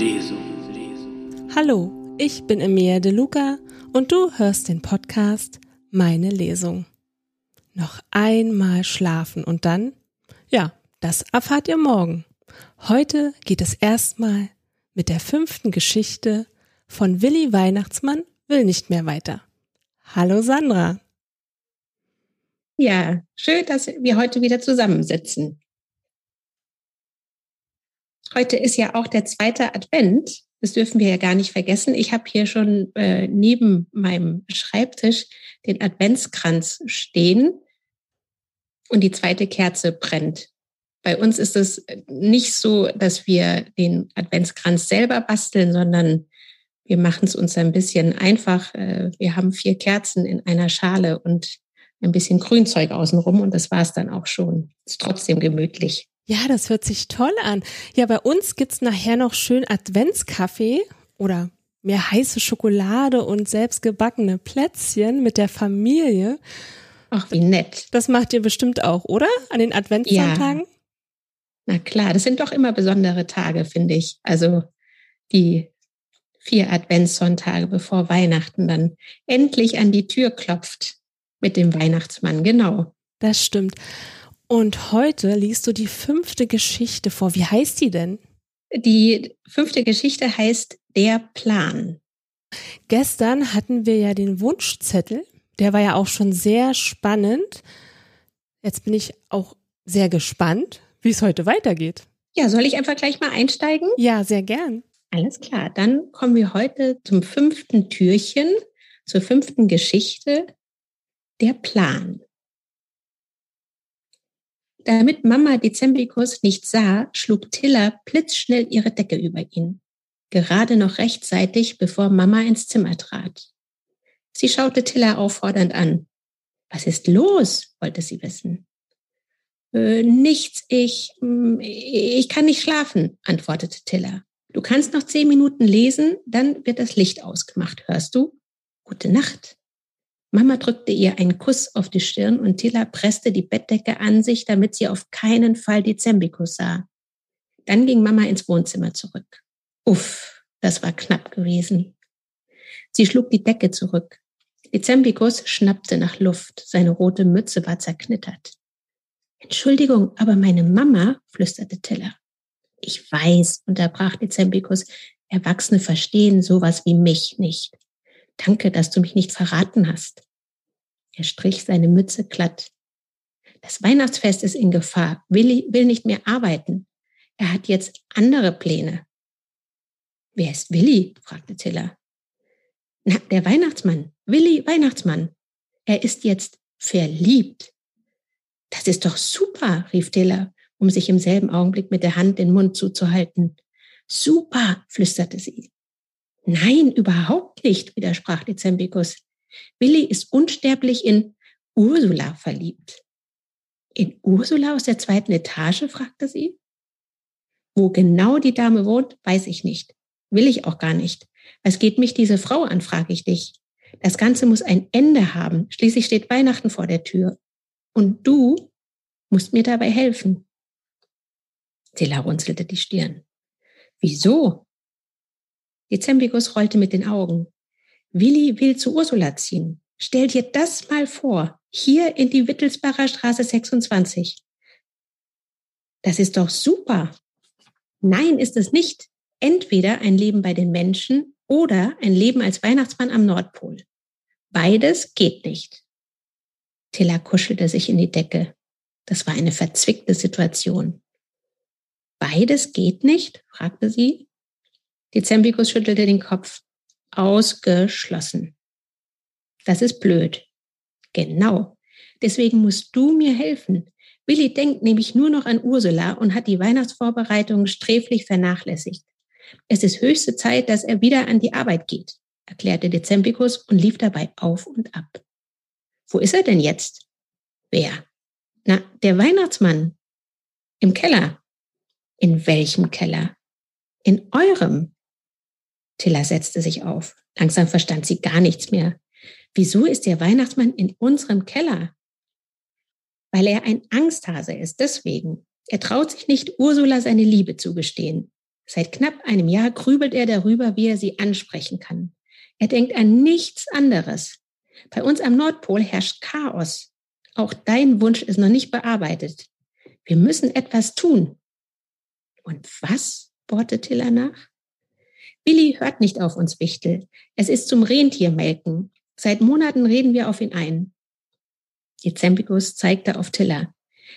Lesung. Hallo, ich bin Emilia De Luca und du hörst den Podcast Meine Lesung. Noch einmal schlafen und dann, ja, das erfahrt ihr morgen. Heute geht es erstmal mit der fünften Geschichte von Willi Weihnachtsmann will nicht mehr weiter. Hallo Sandra. Ja, schön, dass wir heute wieder zusammensitzen. Heute ist ja auch der zweite Advent. Das dürfen wir ja gar nicht vergessen. Ich habe hier schon äh, neben meinem Schreibtisch den Adventskranz stehen und die zweite Kerze brennt. Bei uns ist es nicht so, dass wir den Adventskranz selber basteln, sondern wir machen es uns ein bisschen einfach. Äh, wir haben vier Kerzen in einer Schale und ein bisschen Grünzeug außenrum und das war es dann auch schon. Ist trotzdem gemütlich. Ja, das hört sich toll an. Ja, bei uns gibt's nachher noch schön Adventskaffee oder mehr heiße Schokolade und selbstgebackene Plätzchen mit der Familie. Ach, wie nett. Das macht ihr bestimmt auch, oder? An den Adventssonntagen? Ja. Na klar, das sind doch immer besondere Tage, finde ich. Also die vier Adventssonntage, bevor Weihnachten dann endlich an die Tür klopft mit dem Weihnachtsmann, genau. Das stimmt. Und heute liest du die fünfte Geschichte vor. Wie heißt die denn? Die fünfte Geschichte heißt Der Plan. Gestern hatten wir ja den Wunschzettel. Der war ja auch schon sehr spannend. Jetzt bin ich auch sehr gespannt, wie es heute weitergeht. Ja, soll ich einfach gleich mal einsteigen? Ja, sehr gern. Alles klar, dann kommen wir heute zum fünften Türchen, zur fünften Geschichte, der Plan. Damit Mama Dezembikus nicht sah, schlug Tilla blitzschnell ihre Decke über ihn. Gerade noch rechtzeitig, bevor Mama ins Zimmer trat. Sie schaute Tilla auffordernd an. Was ist los? wollte sie wissen. Äh, nichts, ich, mm, ich kann nicht schlafen, antwortete Tilla. Du kannst noch zehn Minuten lesen, dann wird das Licht ausgemacht, hörst du? Gute Nacht. Mama drückte ihr einen Kuss auf die Stirn und Tilla presste die Bettdecke an sich, damit sie auf keinen Fall die Zembikus sah. Dann ging Mama ins Wohnzimmer zurück. Uff, das war knapp gewesen. Sie schlug die Decke zurück. Dezembikus schnappte nach Luft. Seine rote Mütze war zerknittert. Entschuldigung, aber meine Mama, flüsterte Tilla. Ich weiß, unterbrach Dezembikus, Erwachsene verstehen sowas wie mich nicht. Danke, dass du mich nicht verraten hast. Er strich seine Mütze glatt. Das Weihnachtsfest ist in Gefahr. Willi will nicht mehr arbeiten. Er hat jetzt andere Pläne. Wer ist Willi? fragte Tiller. Na, der Weihnachtsmann. Willi Weihnachtsmann. Er ist jetzt verliebt. Das ist doch super, rief Tiller um sich im selben Augenblick mit der Hand den Mund zuzuhalten. Super, flüsterte sie. Nein, überhaupt nicht, widersprach Dezembikus. Willi ist unsterblich in Ursula verliebt. In Ursula aus der zweiten Etage? fragte sie. Wo genau die Dame wohnt, weiß ich nicht. Will ich auch gar nicht. Was geht mich diese Frau an, frage ich dich. Das Ganze muss ein Ende haben. Schließlich steht Weihnachten vor der Tür. Und du musst mir dabei helfen. Tilla runzelte die Stirn. Wieso? Dezembigus rollte mit den Augen. Willi will zu Ursula ziehen. Stell dir das mal vor. Hier in die Wittelsbacher Straße 26. Das ist doch super. Nein, ist es nicht. Entweder ein Leben bei den Menschen oder ein Leben als Weihnachtsmann am Nordpol. Beides geht nicht. Tilla kuschelte sich in die Decke. Das war eine verzwickte Situation. Beides geht nicht? fragte sie. Dezembikus schüttelte den Kopf. Ausgeschlossen. Das ist blöd. Genau. Deswegen musst du mir helfen. Willi denkt nämlich nur noch an Ursula und hat die Weihnachtsvorbereitungen sträflich vernachlässigt. Es ist höchste Zeit, dass er wieder an die Arbeit geht, erklärte Dezembikus und lief dabei auf und ab. Wo ist er denn jetzt? Wer? Na, der Weihnachtsmann. Im Keller. In welchem Keller? In eurem. Tilla setzte sich auf. Langsam verstand sie gar nichts mehr. Wieso ist der Weihnachtsmann in unserem Keller? Weil er ein Angsthase ist, deswegen. Er traut sich nicht, Ursula seine Liebe zugestehen. Seit knapp einem Jahr grübelt er darüber, wie er sie ansprechen kann. Er denkt an nichts anderes. Bei uns am Nordpol herrscht Chaos. Auch dein Wunsch ist noch nicht bearbeitet. Wir müssen etwas tun. Und was? bohrte Tiller nach. Willi hört nicht auf uns, Wichtel. Es ist zum Rentiermelken. Seit Monaten reden wir auf ihn ein. Dezembikus zeigte auf Tiller.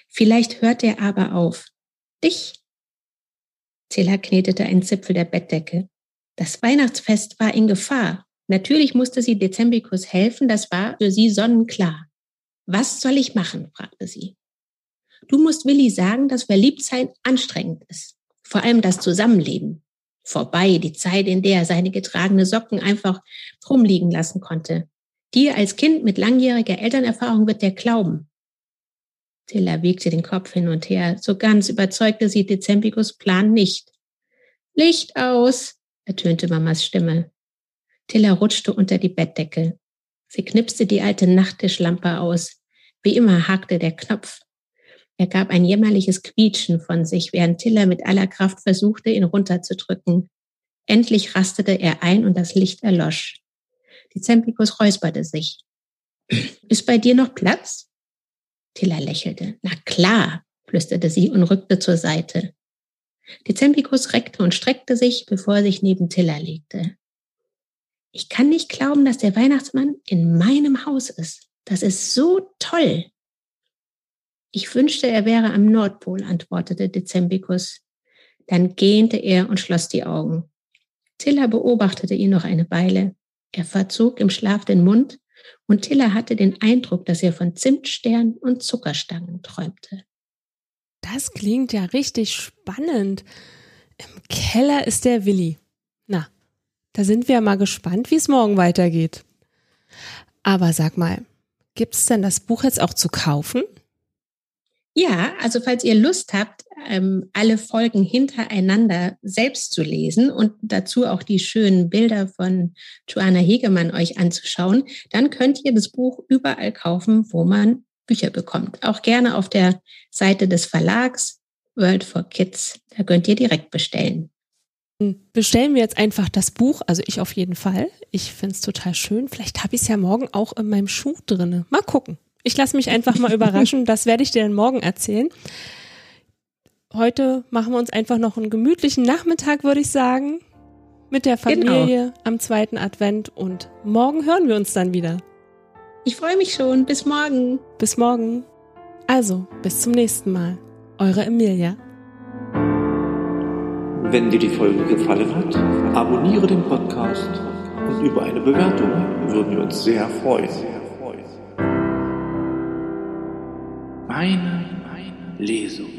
Vielleicht hört er aber auf. Dich? Tiller knetete einen Zipfel der Bettdecke. Das Weihnachtsfest war in Gefahr. Natürlich musste sie Dezembikus helfen, das war für sie sonnenklar. Was soll ich machen? fragte sie. Du musst Willi sagen, dass Verliebtsein anstrengend ist. Vor allem das Zusammenleben. Vorbei, die Zeit, in der er seine getragene Socken einfach rumliegen lassen konnte. Dir als Kind mit langjähriger Elternerfahrung wird der glauben. Tilla wiegte den Kopf hin und her. So ganz überzeugte sie Dezembicus Plan nicht. Licht aus, ertönte Mamas Stimme. Tilla rutschte unter die Bettdecke. Sie knipste die alte Nachttischlampe aus. Wie immer hakte der Knopf. Er gab ein jämmerliches Quietschen von sich, während Tiller mit aller Kraft versuchte, ihn runterzudrücken. Endlich rastete er ein und das Licht erlosch. Die Zempicus räusperte sich. Ist bei dir noch Platz? Tiller lächelte. Na klar, flüsterte sie und rückte zur Seite. Die Zempicus reckte und streckte sich, bevor er sich neben Tiller legte. Ich kann nicht glauben, dass der Weihnachtsmann in meinem Haus ist. Das ist so toll. Ich wünschte, er wäre am Nordpol, antwortete Dezembicus. Dann gähnte er und schloss die Augen. Tilla beobachtete ihn noch eine Weile. Er verzog im Schlaf den Mund und Tilla hatte den Eindruck, dass er von Zimtsternen und Zuckerstangen träumte. Das klingt ja richtig spannend. Im Keller ist der Willi. Na, da sind wir mal gespannt, wie es morgen weitergeht. Aber sag mal, gibt es denn das Buch jetzt auch zu kaufen? Ja, also falls ihr Lust habt, ähm, alle Folgen hintereinander selbst zu lesen und dazu auch die schönen Bilder von Joanna Hegemann euch anzuschauen, dann könnt ihr das Buch überall kaufen, wo man Bücher bekommt. Auch gerne auf der Seite des Verlags World for Kids. Da könnt ihr direkt bestellen. Bestellen wir jetzt einfach das Buch, also ich auf jeden Fall. Ich finde es total schön. Vielleicht habe ich es ja morgen auch in meinem Schuh drinne. Mal gucken. Ich lasse mich einfach mal überraschen. Das werde ich dir dann morgen erzählen. Heute machen wir uns einfach noch einen gemütlichen Nachmittag, würde ich sagen, mit der Familie genau. am zweiten Advent und morgen hören wir uns dann wieder. Ich freue mich schon. Bis morgen. Bis morgen. Also, bis zum nächsten Mal. Eure Emilia. Wenn dir die Folge gefallen hat, abonniere den Podcast und über eine Bewertung würden wir uns sehr freuen. Meine Lesung.